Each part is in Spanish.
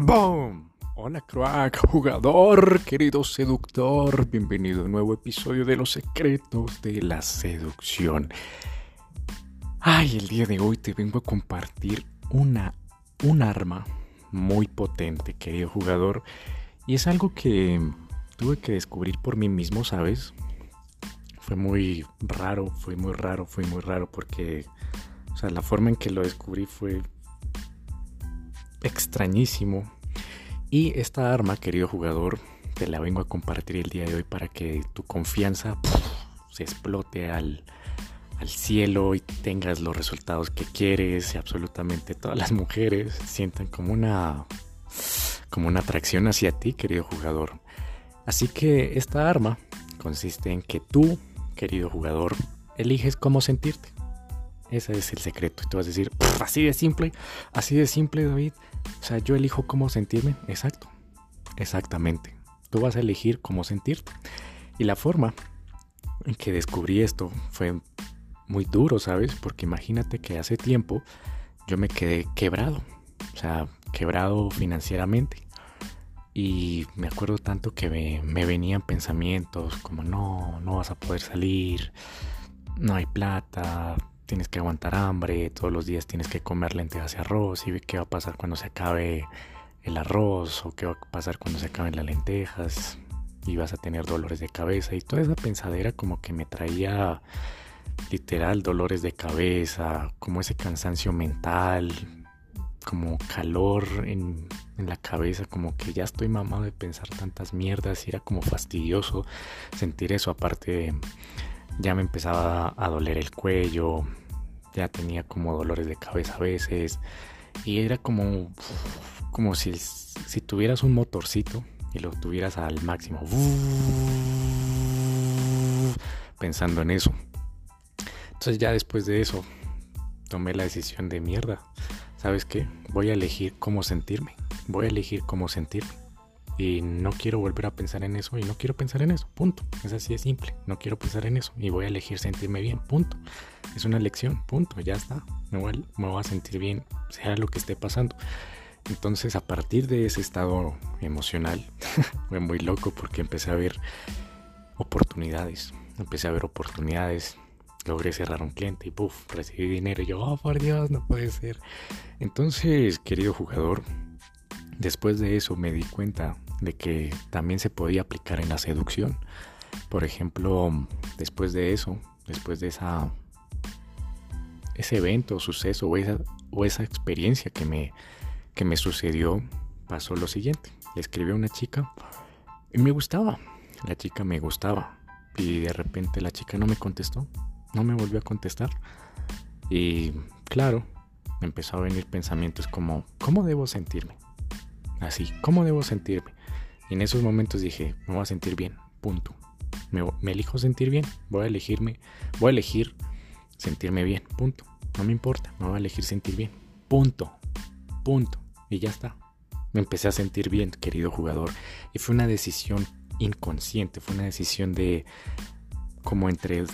¡Boom! Hola crack, jugador, querido seductor, bienvenido a un nuevo episodio de Los Secretos de la Seducción. Ay, el día de hoy te vengo a compartir una, un arma muy potente, querido jugador, y es algo que tuve que descubrir por mí mismo, ¿sabes? Fue muy raro, fue muy raro, fue muy raro porque, o sea, la forma en que lo descubrí fue extrañísimo. Y esta arma, querido jugador, te la vengo a compartir el día de hoy para que tu confianza se explote al, al cielo y tengas los resultados que quieres y absolutamente todas las mujeres sientan como una como una atracción hacia ti, querido jugador. Así que esta arma consiste en que tú querido jugador, eliges cómo sentirte. Ese es el secreto. Y tú vas a decir, así de simple, así de simple, David. O sea, yo elijo cómo sentirme. Exacto. Exactamente. Tú vas a elegir cómo sentirte. Y la forma en que descubrí esto fue muy duro, ¿sabes? Porque imagínate que hace tiempo yo me quedé quebrado. O sea, quebrado financieramente. Y me acuerdo tanto que me, venían pensamientos como no, no vas a poder salir, no hay plata, tienes que aguantar hambre, todos los días tienes que comer lentejas y arroz y qué va a pasar cuando se acabe el arroz o qué va a pasar cuando se acaben las lentejas y vas a tener dolores de cabeza y toda esa pensadera como que me traía literal dolores de cabeza, como ese cansancio mental, como calor en, la cabeza, como que ya estoy mamado de pensar tantas mierdas y era como fastidioso sentir eso. Aparte, ya me empezaba a doler el cuello, ya tenía como dolores de cabeza a veces y era como, como si, si tuvieras un motorcito y lo tuvieras al máximo, pensando en eso. Entonces ya después de eso tomé la decisión de mierda ¿sabes qué? Voy a elegir cómo sentirme. Voy a elegir cómo sentirme. Y no quiero volver a pensar en eso y no quiero pensar en eso. Punto. Es así de simple. No quiero pensar en eso y voy a elegir sentirme bien. Punto. Es una elección. Punto. Ya está. Me voy, me voy a sentir bien, sea lo que esté pasando. Entonces, a partir de ese estado emocional, fue muy loco porque empecé a ver oportunidades. Empecé a ver oportunidades logré cerrar un cliente y puff, recibí dinero. Y yo, oh por Dios, no puede ser. Entonces, querido jugador, después de eso me di cuenta de que también se podía aplicar en la seducción. Por ejemplo, después de eso, después de esa ese evento, suceso o esa, o esa experiencia que me, que me sucedió, pasó lo siguiente. Le escribí a una chica y me gustaba. La chica me gustaba. Y de repente la chica no me contestó. No me volvió a contestar. Y claro, empezó a venir pensamientos como, ¿cómo debo sentirme? Así, ¿cómo debo sentirme? Y en esos momentos dije, me voy a sentir bien, punto. Me, elijo sentir bien, voy a elegirme, voy a elegir sentirme bien, punto. No me importa, me voy a elegir sentir bien, punto, punto. Y ya está. Me empecé a sentir bien, querido jugador. Y fue una decisión inconsciente, fue una decisión de como entre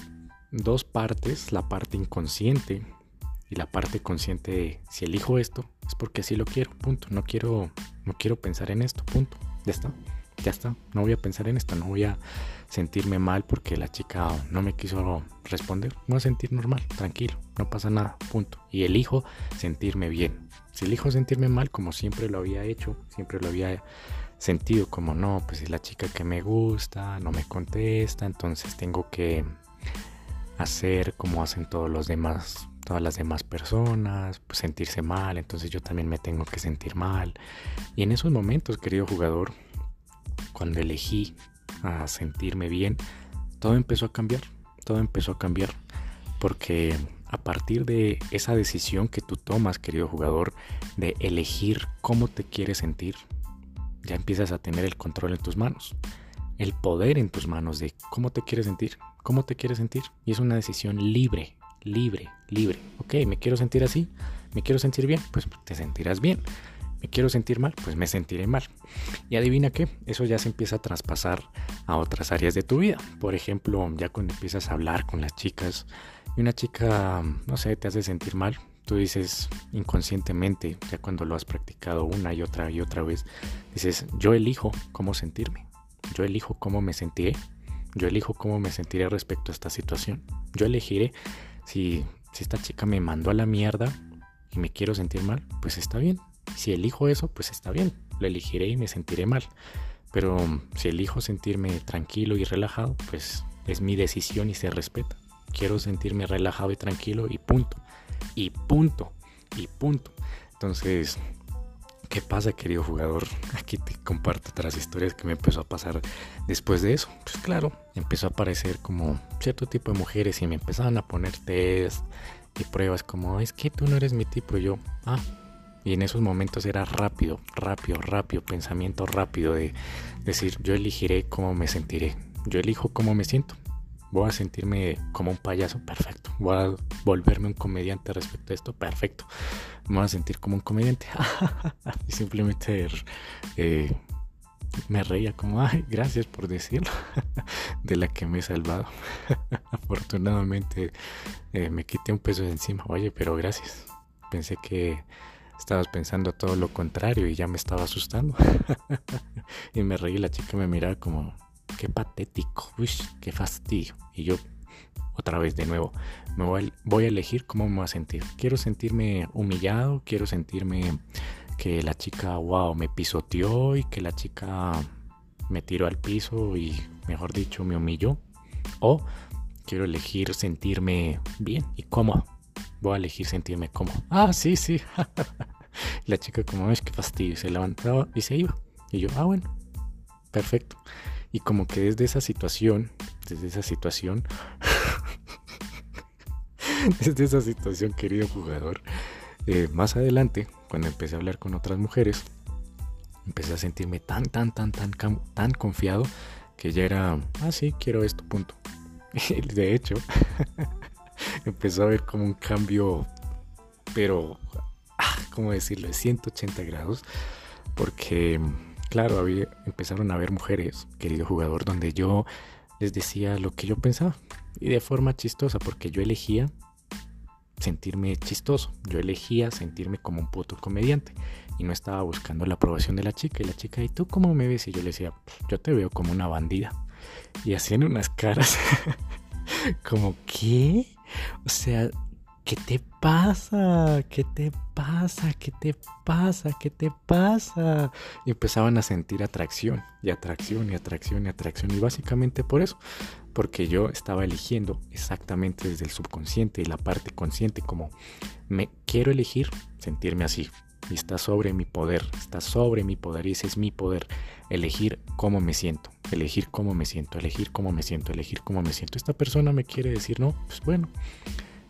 dos partes, la parte inconsciente y la parte consciente de si elijo esto es porque así lo quiero, punto. No quiero, no quiero pensar en esto, punto. Ya está, ya está. No voy a pensar en esto, no voy a sentirme mal porque la chica no me quiso responder. Voy a sentir normal, tranquilo, no pasa nada, punto. Y elijo sentirme bien. Si elijo sentirme mal, como siempre lo había hecho, siempre lo había sentido como no, pues es la chica que me gusta, no me contesta, entonces tengo que hacer como hacen todos los demás, todas las demás personas, pues sentirse mal, entonces yo también me tengo que sentir mal. Y en esos momentos, querido jugador, cuando elegí a sentirme bien, todo empezó a cambiar, todo empezó a cambiar, porque a partir de esa decisión que tú tomas, querido jugador, de elegir cómo te quieres sentir, ya empiezas a tener el control en tus manos, el poder en tus manos de cómo te quieres sentir, cómo te quieres sentir. Y es una decisión libre, libre, libre. Ok, me quiero sentir así, me quiero sentir bien, pues te sentirás bien. Me quiero sentir mal, pues me sentiré mal. Y adivina qué, eso ya se empieza a traspasar a otras áreas de tu vida. Por ejemplo, ya cuando empiezas a hablar con las chicas y una chica, no sé, te hace sentir mal, tú dices inconscientemente, ya cuando lo has practicado una y otra y otra vez, dices, yo elijo cómo sentirme, yo elijo cómo me sentiré, yo elijo cómo me sentiré respecto a esta situación, yo elegiré si, si esta chica me mandó a la mierda y me quiero sentir mal, pues está bien, si elijo eso, pues está bien, lo elegiré y me sentiré mal, pero si elijo sentirme tranquilo y relajado, pues es mi decisión y se respeta. Quiero sentirme relajado y tranquilo y punto. Y punto, y punto. Entonces, ¿qué pasa, querido jugador? Aquí te comparto otras historias que me empezó a pasar después de eso. Pues claro, empezó a aparecer como cierto tipo de mujeres y me empezaban a poner test y pruebas como, es que tú no eres mi tipo. Y yo, ah, y en esos momentos era rápido, rápido, rápido, pensamiento rápido de decir, yo elegiré cómo me sentiré. Yo elijo cómo me siento voy a sentirme como un payaso, perfecto. Voy a volverme un comediante respecto a esto, perfecto. Me voy a sentir como un comediante. y simplemente eh, me reía como, ay, gracias por decirlo, de la que me he salvado. Afortunadamente eh, me quité un peso de encima. Oye, pero gracias. Pensé que estabas pensando todo lo contrario y ya me estaba asustando. y me reí, la chica me miraba como, qué patético, uy, qué fastidio. Y yo, otra vez de nuevo, me voy a, elegir cómo me voy a sentir. Quiero sentirme humillado, quiero sentirme que la chica, wow, me pisoteó y que la chica me tiró al piso y, mejor dicho, me humilló. O quiero elegir sentirme bien y cómodo. Voy a elegir sentirme cómodo. Ah, sí, sí. la chica como es que fastidio, se levantaba y se iba. Y yo, ah, bueno, perfecto. Y como que desde esa situación, desde esa situación, desde esa situación, querido jugador, eh, más adelante, cuando empecé a hablar con otras mujeres, empecé a sentirme tan, tan, tan, tan, tan confiado que ya era, ah, sí, quiero esto, punto. De hecho, empezó a ver como un cambio, pero, ah, ¿cómo decirlo? 180 grados, porque claro, había, empezaron a haber mujeres, querido jugador, donde yo les decía lo que yo pensaba. Y de forma chistosa, porque yo elegía sentirme chistoso. Yo elegía sentirme como un puto comediante. Y no estaba buscando la aprobación de la chica. Y la chica, ¿y tú cómo me ves? Y yo le decía, yo te veo como una bandida. Y hacían unas caras como, ¿qué? O sea, ¿qué te pasa? ¿Qué te pasa? ¿Qué te pasa? ¿Qué te pasa? Y empezaban a sentir atracción y atracción y atracción y atracción. Y básicamente por eso, porque yo estaba eligiendo exactamente desde el subconsciente y la parte consciente como me quiero elegir sentirme así. Y está sobre mi poder, está sobre mi poder y ese es mi poder. Elegir cómo me siento, elegir cómo me siento, elegir cómo me siento, elegir cómo me siento. Esta persona me quiere decir no, pues bueno,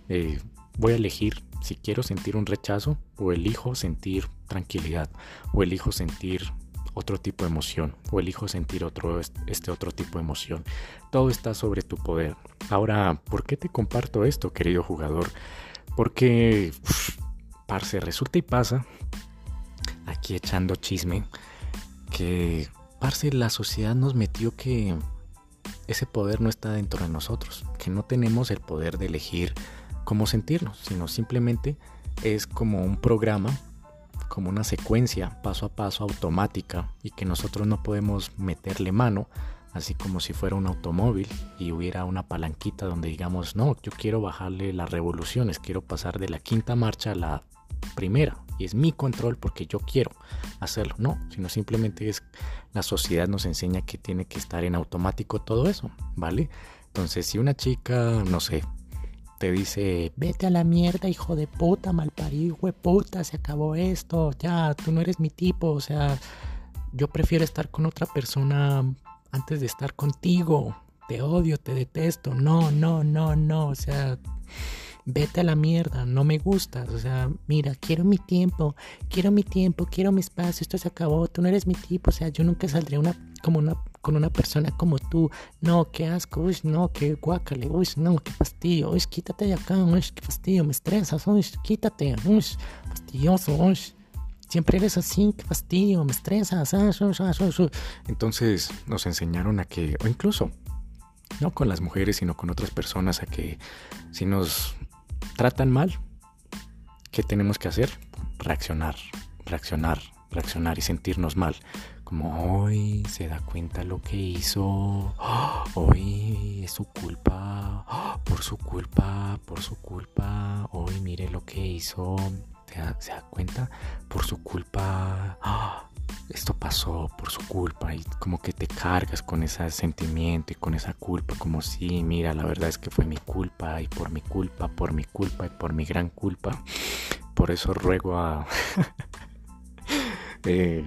eh, voy a elegir si quiero sentir un rechazo o elijo sentir tranquilidad o elijo sentir otro tipo de emoción o elijo sentir otro este otro tipo de emoción. Todo está sobre tu poder. Ahora, ¿por qué te comparto esto, querido jugador? Porque parce, resulta y pasa aquí echando chisme que parce la sociedad nos metió que ese poder no está dentro de nosotros, que no tenemos el poder de elegir cómo sentirnos, sino simplemente es como un programa, como una secuencia paso a paso automática y que nosotros no podemos meterle mano, así como si fuera un automóvil y hubiera una palanquita donde digamos, no, yo quiero bajarle las revoluciones, quiero pasar de la quinta marcha a la primera y es mi control porque yo quiero hacerlo, no, sino simplemente es la sociedad nos enseña que tiene que estar en automático todo eso, ¿vale? Entonces, si una chica, no sé, te dice, vete a la mierda, hijo de puta, malparido, puta, se acabó esto, ya, tú no eres mi tipo, o sea, yo prefiero estar con otra persona antes de estar contigo, te odio, te detesto, no, no, no, no, o sea, vete a la mierda, no me gustas, o sea, mira, quiero mi tiempo, quiero mi tiempo, quiero mi espacio, esto se acabó, tú no eres mi tipo, o sea, yo nunca saldré una, como una, con una persona como tú, no, qué asco, uy, no, qué guácale, uy, no, qué fastidio, uy, quítate de acá, uy, qué fastidio, me estresas, uy, quítate, uy, fastidioso, uy. Siempre eres así, qué fastidio, me estresas. Ah, Entonces nos enseñaron a que, o incluso, no con las mujeres, sino con otras personas, a que si nos tratan mal, ¿qué tenemos que hacer? Reaccionar, reaccionar, reaccionar y sentirnos mal. Como hoy se da cuenta lo que hizo, hoy es su culpa, por su culpa, por su culpa, hoy mire lo que hizo, se da, cuenta por su culpa, esto pasó por su culpa. Y como que te cargas con ese sentimiento y con esa culpa, como si, mira, la verdad es que fue mi culpa y por mi culpa, por mi culpa y por mi gran culpa. Por eso ruego a... Eh,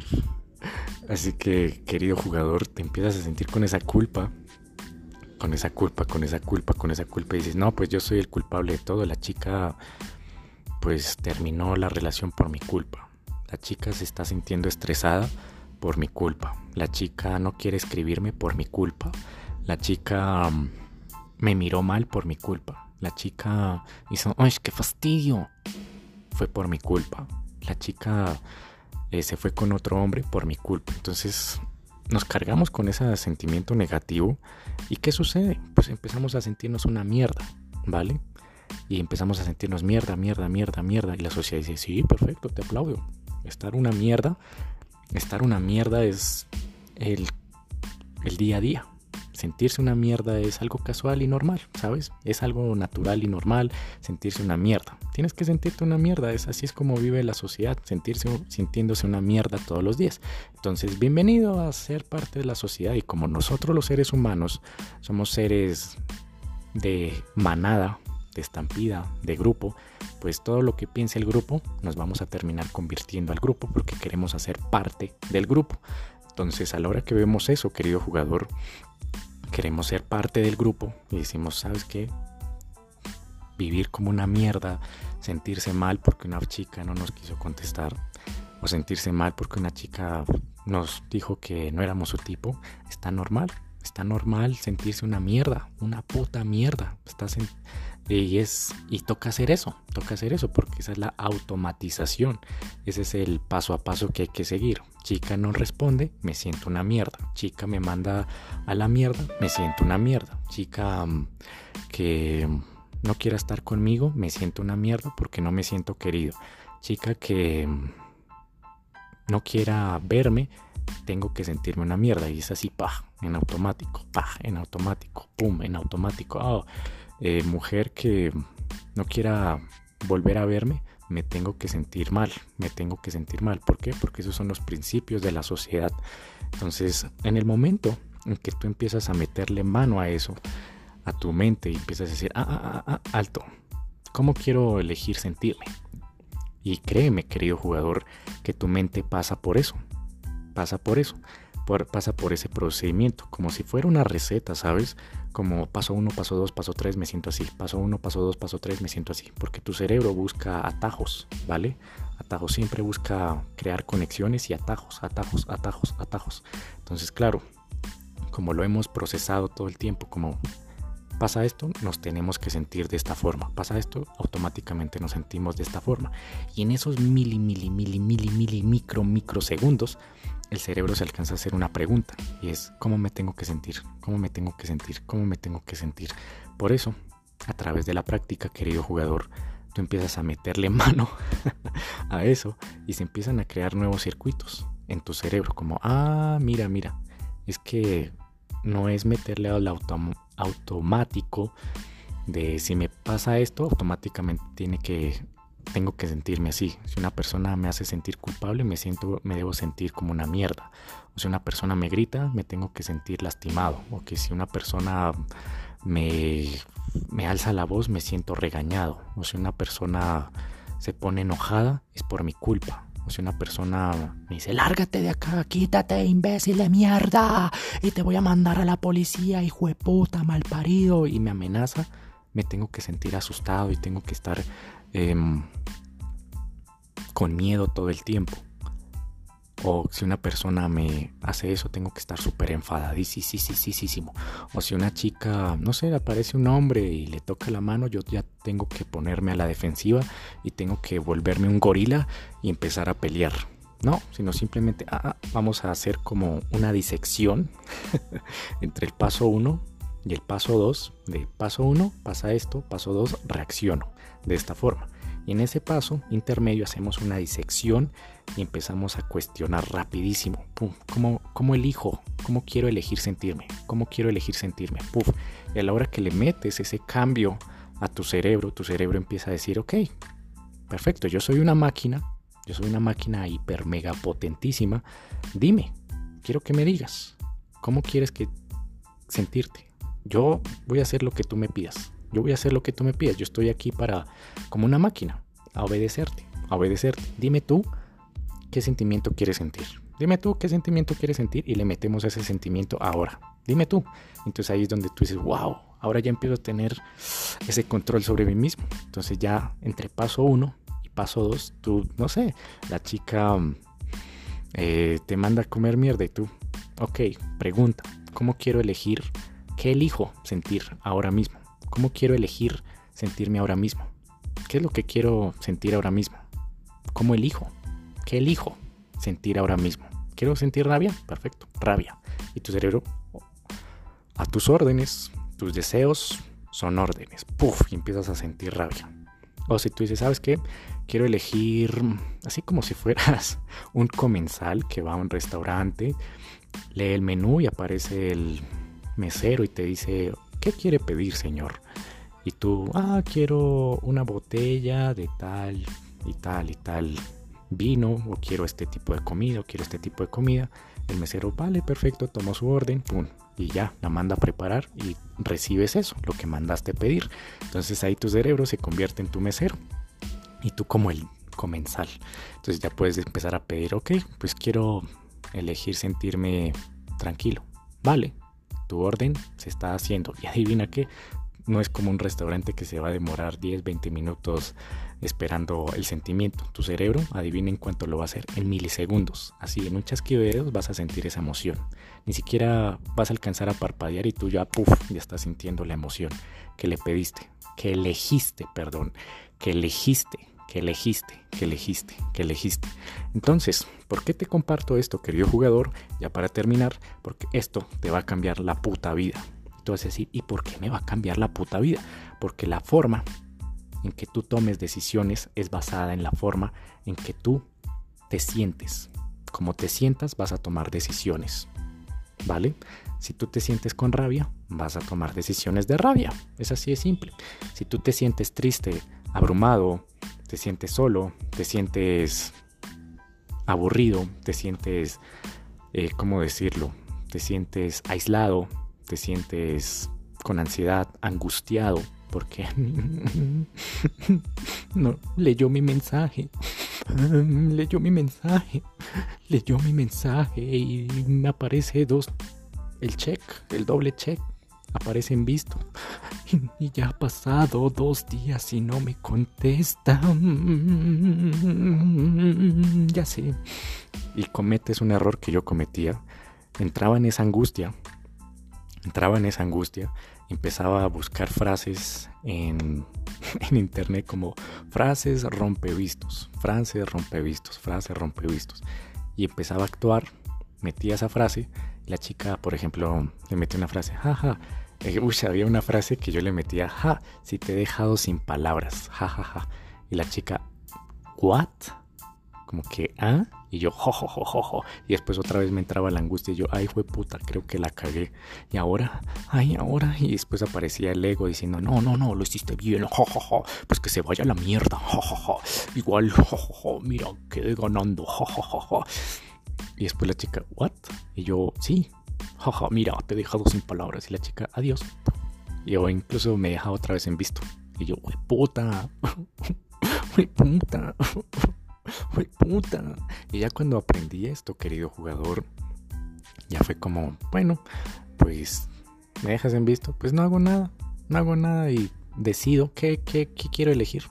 así que, querido jugador, te empiezas a sentir con esa culpa con esa culpa, con esa culpa, con esa culpa y dices, no, pues yo soy el culpable de todo, la chica pues terminó la relación por mi culpa. La chica se está sintiendo estresada por mi culpa. La chica no quiere escribirme por mi culpa. La chica mm, me miró mal por mi culpa. La chica hizo, ¡ay, qué fastidio! Fue por mi culpa. La chica eh, se fue con otro hombre por mi culpa. Entonces nos cargamos con ese sentimiento negativo. ¿Y qué sucede? Pues empezamos a sentirnos una mierda, ¿vale? y empezamos a sentirnos mierda, mierda, mierda, mierda. Y la sociedad dice, sí, perfecto, te aplaudo. Estar una mierda, estar una mierda es el, el día a día. Sentirse una mierda es algo casual y normal, ¿sabes? Es algo natural y normal sentirse una mierda. Tienes que sentirte una mierda, es así es como vive la sociedad, sentirse sintiéndose una mierda todos los días. Entonces, bienvenido a ser parte de la sociedad y como nosotros los seres humanos somos seres de manada, de estampida, de grupo, pues todo lo que piense el grupo nos vamos a terminar convirtiendo al grupo porque queremos hacer parte del grupo. Entonces a la hora que vemos eso, querido jugador, queremos ser parte del grupo y decimos, ¿sabes qué? Vivir como una mierda, sentirse mal porque una chica no nos quiso contestar, o sentirse mal porque una chica nos dijo que no éramos su tipo, está normal. Está normal sentirse una mierda, una puta mierda. Estás en, y, es, y toca hacer eso, toca hacer eso, porque esa es la automatización. Ese es el paso a paso que hay que seguir. Chica no responde, me siento una mierda. Chica me manda a la mierda, me siento una mierda. Chica mm, que no quiera estar conmigo, me siento una mierda porque no me siento querido. Chica que mm, no quiera verme, tengo que sentirme una mierda. Y es así, pa, en automático, pa, en automático, pum, en automático. Oh, eh, mujer que no quiera volver a verme, me tengo que sentir mal, me tengo que sentir mal. ¿Por qué? Porque esos son los principios de la sociedad. Entonces, en el momento en que tú empiezas a meterle mano a eso, a tu mente, y empiezas a decir, ah, ah, ah, ah alto, ¿cómo quiero elegir sentirme? Y créeme, querido jugador, que tu mente pasa por eso, pasa por eso pasa por ese procedimiento, como si fuera una receta, ¿sabes? Como paso 1, paso 2, paso 3, me siento así. Paso 1, paso 2, paso 3, me siento así. Porque tu cerebro busca atajos, ¿vale? Atajos siempre busca crear conexiones y atajos, atajos, atajos, atajos. Entonces, claro, como lo hemos procesado todo el tiempo, como pasa esto, nos tenemos que sentir de esta forma. Pasa esto, automáticamente nos sentimos de esta forma. Y en esos mili, mili, mili, mili, mili, micro, microsegundos, el cerebro se alcanza a hacer una pregunta y es ¿cómo me tengo que sentir? ¿Cómo me tengo que sentir? ¿Cómo me tengo que sentir? Por eso, a través de la práctica, querido jugador, tú empiezas a meterle mano a eso y se empiezan a crear nuevos circuitos en tu cerebro, como, ah, mira, mira, es que no es meterle al automático de si me pasa esto, automáticamente tiene que tengo que sentirme así. Si una persona me hace sentir culpable, me siento, me debo sentir como una mierda. O si una persona me grita, me tengo que sentir lastimado. O que si una persona me, me alza la voz, me siento regañado. O si una persona se pone enojada, es por mi culpa. O si una persona me dice, lárgate de acá, quítate, imbécil de mierda, y te voy a mandar a la policía, hijo de puta, mal parido, y me amenaza, me tengo que sentir asustado y tengo que estar Em, con miedo todo el tiempo. O si una persona me hace eso, tengo que estar súper enfadadísimo. O si una chica, no sé, aparece un hombre y le toca la mano, yo ya tengo que ponerme a la defensiva y tengo que volverme un gorila y empezar a pelear. No, sino simplemente ah, ah vamos a hacer como una disección entre el paso 1 y el paso 2. De paso 1 pasa esto, paso 2 reacciono de esta forma. Y en ese paso intermedio hacemos una disección y empezamos a cuestionar rapidísimo. ¿Cómo, ¿Cómo, elijo? ¿Cómo quiero elegir sentirme? ¿Cómo quiero elegir sentirme? Y a la hora que le metes ese cambio a tu cerebro, tu cerebro empieza a decir, ok, perfecto, yo soy una máquina, yo soy una máquina hiper mega potentísima. Dime, quiero que me digas, ¿cómo quieres que sentirte? Yo voy a hacer lo que tú me pidas. Yo voy a hacer lo que tú me pidas. Yo estoy aquí para, como una máquina, a obedecerte, a obedecerte. Dime tú qué sentimiento quieres sentir. Dime tú qué sentimiento quieres sentir y le metemos ese sentimiento ahora. Dime tú. Entonces ahí es donde tú dices, wow, ahora ya empiezo a tener ese control sobre mí mismo. Entonces ya entre paso uno y paso dos, tú, no sé, la chica eh, te manda a comer mierda y tú, ok, pregunta, ¿cómo quiero elegir? ¿Qué elijo sentir ahora mismo? ¿Cómo quiero elegir sentirme ahora mismo? ¿Qué es lo que quiero sentir ahora mismo? ¿Cómo elijo? ¿Qué elijo sentir ahora mismo? ¿Quiero sentir rabia? Perfecto, rabia. Y tu cerebro, a tus órdenes, tus deseos son órdenes. Puf, y empiezas a sentir rabia. O si tú dices, ¿sabes qué? Quiero elegir, así como si fueras un comensal que va a un restaurante, lee el menú y aparece el mesero y te dice, ¿qué quiere pedir, señor? Y tú, ah, quiero una botella de tal y tal y tal vino, o quiero este tipo de comida, o quiero este tipo de comida. El mesero, vale, perfecto, toma su orden, pum, y ya, la manda a preparar y recibes eso, lo que mandaste pedir. Entonces ahí tu cerebro se convierte en tu mesero y tú como el comensal. Entonces ya puedes empezar a pedir, ok, pues quiero elegir sentirme tranquilo. Vale, tu orden se está haciendo. Y adivina qué, no es como un restaurante que se va a demorar 10, 20 minutos esperando el sentimiento. Tu cerebro, adivina en cuánto lo va a hacer, en milisegundos. Así, en un chasquido de dedos vas a sentir esa emoción. Ni siquiera vas a alcanzar a parpadear y tú ya, puff, ya estás sintiendo la emoción que le pediste, que elegiste, perdón, que elegiste, que elegiste, que elegiste, que elegiste. Entonces, ¿por qué te comparto esto, querido jugador? Ya para terminar, porque esto te va a cambiar la puta vida. Y tú vas a decir, ¿y por qué me va a cambiar la puta vida? Porque la forma en que tú tomes decisiones es basada en la forma en que tú te sientes. Como te sientas, vas a tomar decisiones. ¿Vale? Si tú te sientes con rabia, vas a tomar decisiones de rabia. Es así de simple. Si tú te sientes triste, abrumado, te sientes solo, te sientes aburrido, te sientes, eh, ¿cómo decirlo? Te sientes aislado, te sientes con ansiedad, angustiado, porque no leyó mi mensaje, leyó mi mensaje, leyó mi mensaje y me aparece dos, el check, el doble check, aparece en visto. Y, ya ha pasado dos días y no me contesta. Ya sé. Y cometes un error que yo cometía. Entraba en esa angustia. Entraba en esa angustia. Empezaba a buscar frases en, en internet como frases rompevistos. Frases rompevistos. Frases rompevistos. Y empezaba a actuar. Metía esa frase. La chica, por ejemplo, le metía una frase. Jaja eh, uy, había una frase que yo le metía, ja, si te he dejado sin palabras, ja, ja, ja. Y la chica, ¿what? Como que, ¿ah? Y yo, jo, jo, jo, jo. Y después otra vez me entraba la angustia y yo, ay, fue puta, creo que la cagué. Y ahora, ay, ahora. Y después aparecía el ego diciendo, no, no, no, lo hiciste bien, jo, jo, jo. Pues que se vaya a la mierda, jo, jo, jo. Igual, jo, jo, jo, mira, quedé ganando, jo, jo, jo, jo. Y después la chica, ¿what? Y yo, sí, jaja, mira, te he dejado sin palabras. Y la chica, adiós. Y yo incluso me deja otra vez en visto. Y yo, wey puta, wey puta, wey puta. Y ya cuando aprendí esto, querido jugador, ya fue como, bueno, pues me dejas en visto, pues no hago nada, no hago nada y decido qué, qué, qué quiero elegir.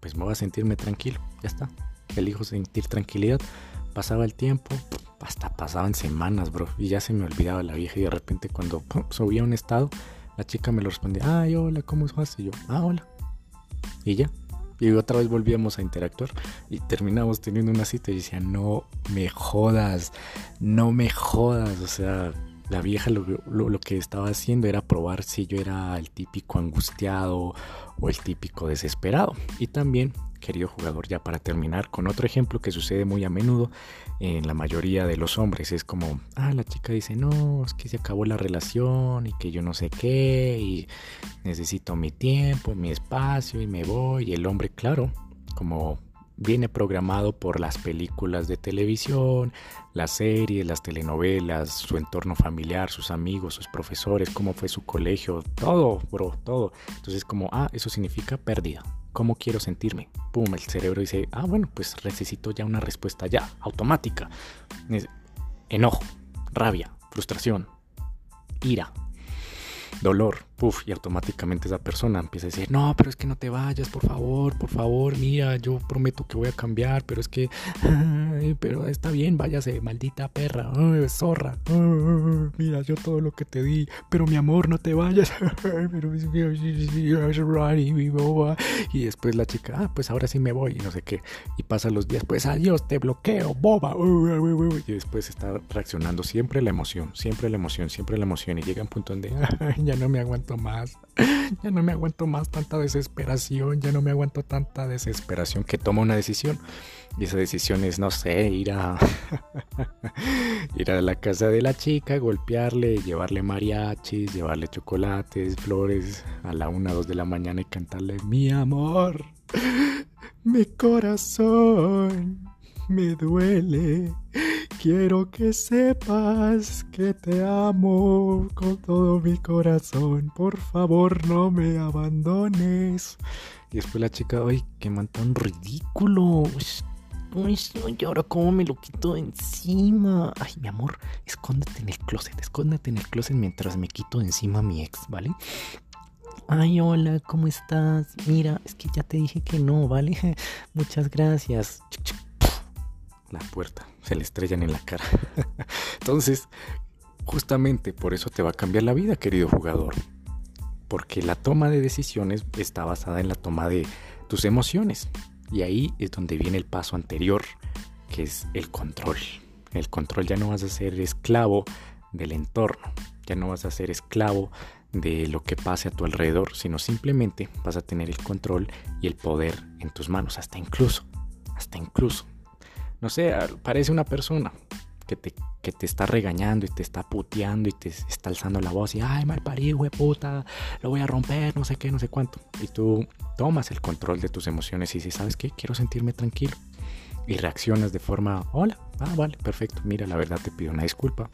Pues me voy a sentirme tranquilo, ya está. Elijo sentir tranquilidad. Pasaba el tiempo, hasta pasaban semanas, bro. Y ya se me olvidaba la vieja. Y de repente, cuando subía un estado, la chica me lo respondía: Ay, hola, ¿cómo estás? Y yo, ah, hola. Y ya. Y otra vez volvíamos a interactuar y terminamos teniendo una cita y decía, no me jodas, no me jodas. O sea, la vieja lo, lo, que estaba haciendo era probar si yo era el típico angustiado o el típico desesperado. Y también querido jugador, ya para terminar con otro ejemplo que sucede muy a menudo en la mayoría de los hombres. Es como, ah, la chica dice, no, es que se acabó la relación y que yo no sé qué y necesito mi tiempo, mi espacio y me voy. Y el hombre, claro, como viene programado por las películas de televisión, las series, las telenovelas, su entorno familiar, sus amigos, sus profesores, cómo fue su colegio, todo, bro, todo. Entonces como, ah, eso significa pérdida. ¿Cómo quiero sentirme? Pum, el cerebro dice, ah, bueno, pues necesito ya una respuesta ya, automática. Enojo, rabia, frustración, ira, dolor, puff, y automáticamente esa persona empieza a decir, no, pero es que no te vayas, por favor, por favor, mira, yo prometo que voy a cambiar, pero es que, pero está bien, váyase, maldita perra, zorra, mira, yo todo lo que te di, pero mi amor, no te vayas, y después la chica, ah, pues ahora sí me voy, y no sé qué, y pasan los días, pues adiós, te bloqueo, boba, y después está reaccionando siempre la emoción, siempre la emoción, siempre la emoción, y llega un punto donde, ya no me aguanto más. Ya no me aguanto más tanta desesperación, ya no me aguanto tanta desesperación que toma una decisión. Y esa decisión es, no sé, ir a ir a la casa de la chica, golpearle, llevarle mariachis, llevarle chocolates, flores a la una, dos de la mañana y cantarle mi amor, mi corazón me duele. Quiero que sepas que te amo con todo mi corazón. Por favor, no me abandones. Y después la chica, ay, qué man ridículo. Uy, y ahora cómo me lo quito encima. Ay, mi amor, escóndete en el closet, escóndete en el closet mientras me quito encima a mi ex, ¿vale? Ay, hola, ¿cómo estás? Mira, es que ya te dije que no, ¿vale? Muchas gracias la puerta, se le estrellan en la cara. Entonces, justamente por eso te va a cambiar la vida, querido jugador. Porque la toma de decisiones está basada en la toma de tus emociones. Y ahí es donde viene el paso anterior, que es el control. El control ya no vas a ser esclavo del entorno, ya no vas a ser esclavo de lo que pase a tu alrededor, sino simplemente vas a tener el control y el poder en tus manos, hasta incluso, hasta incluso no sé, parece una persona que te, que te está regañando y te está puteando y te está alzando la voz y, ay, mal parido, puta, lo voy a romper, no sé qué, no sé cuánto. Y tú tomas el control de tus emociones y dices, ¿sabes qué? Quiero sentirme tranquilo. Y reaccionas de forma, hola, ah, vale, perfecto, mira, la verdad te pido una disculpa.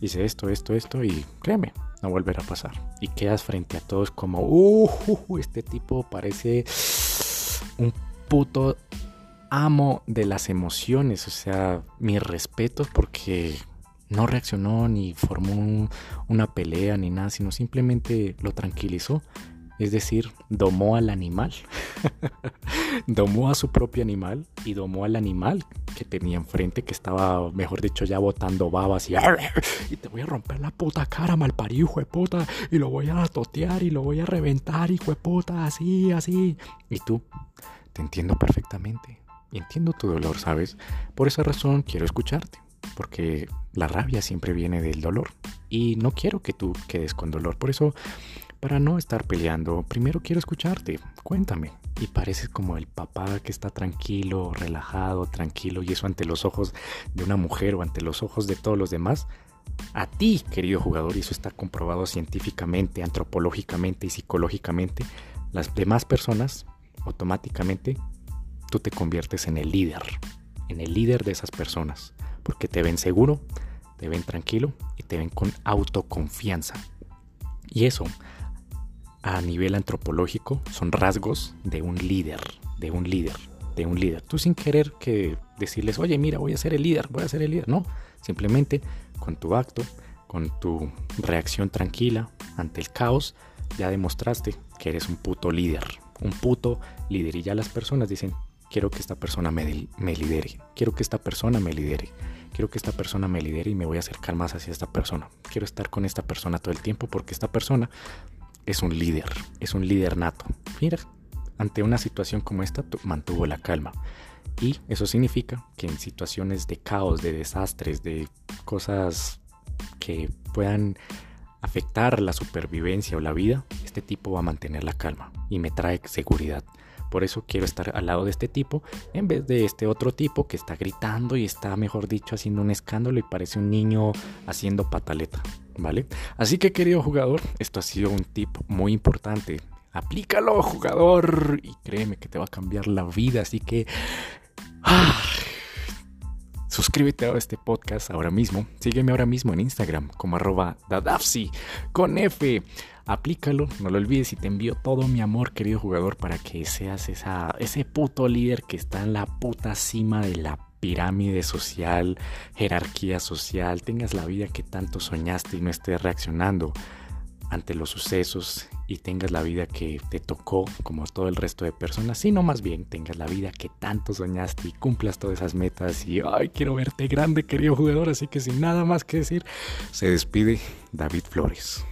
Hice esto, esto, esto y créeme, no volverá a pasar. Y quedas frente a todos como, uh, este tipo parece un puto amo de las emociones, o sea, mis respetos porque no reaccionó ni formó una pelea ni nada, sino simplemente lo tranquilizó. Es decir, domó al animal. domó a su propio animal y domó al animal que tenía enfrente, que estaba, mejor dicho, ya botando babas y, y te voy a romper la puta cara, malparido, hijo de puta, y lo voy a totear y lo voy a reventar, hijo de puta, así, así. Y tú, te entiendo perfectamente. Entiendo tu dolor, ¿sabes? Por esa razón quiero escucharte, porque la rabia siempre viene del dolor. Y no quiero que tú quedes con dolor. Por eso, para no estar peleando, primero quiero escucharte. Cuéntame. Y pareces como el papá que está tranquilo, relajado, tranquilo, y eso ante los ojos de una mujer o ante los ojos de todos los demás. A ti, querido jugador, y eso está comprobado científicamente, antropológicamente y psicológicamente, las demás personas automáticamente tú te conviertes en el líder, en el líder de esas personas, porque te ven seguro, te ven tranquilo y te ven con autoconfianza. Y eso, a nivel antropológico, son rasgos de un líder, de un líder, de un líder. Tú sin querer que decirles, oye, mira, voy a ser el líder, voy a ser el líder. No, simplemente con tu acto, con tu reacción tranquila ante el caos, ya demostraste que eres un puto líder, un puto líder. Y ya las personas dicen, quiero que esta persona me, me, lidere, quiero que esta persona me lidere, quiero que esta persona me lidere y me voy a acercar más hacia esta persona. Quiero estar con esta persona todo el tiempo porque esta persona es un líder, es un líder nato. Mira, ante una situación como esta mantuvo la calma. Y eso significa que en situaciones de caos, de desastres, de cosas que puedan afectar la supervivencia o la vida, este tipo va a mantener la calma y me trae seguridad Por eso quiero estar al lado de este tipo en vez de este otro tipo que está gritando y está, mejor dicho, haciendo un escándalo y parece un niño haciendo pataleta. ¿Vale? Así que querido jugador, esto ha sido un tip muy importante. Aplícalo, jugador, y créeme que te va a cambiar la vida. Así que ah, suscríbete a este podcast ahora mismo. Sígueme ahora mismo en Instagram como arroba dadafsi con F. Aplícalo, no lo olvides y te envío todo mi amor, querido jugador, para que seas ese puto líder que está en la puta cima de la pirámide social, jerarquía social, tengas la vida que tanto soñaste y no estés reaccionando ante los sucesos y tengas la vida que te tocó como todo el resto de personas, sino más bien tengas la vida que tanto soñaste y cumplas todas esas metas y ay, quiero verte grande, querido jugador, así que sin nada más que decir, se despide David Flores.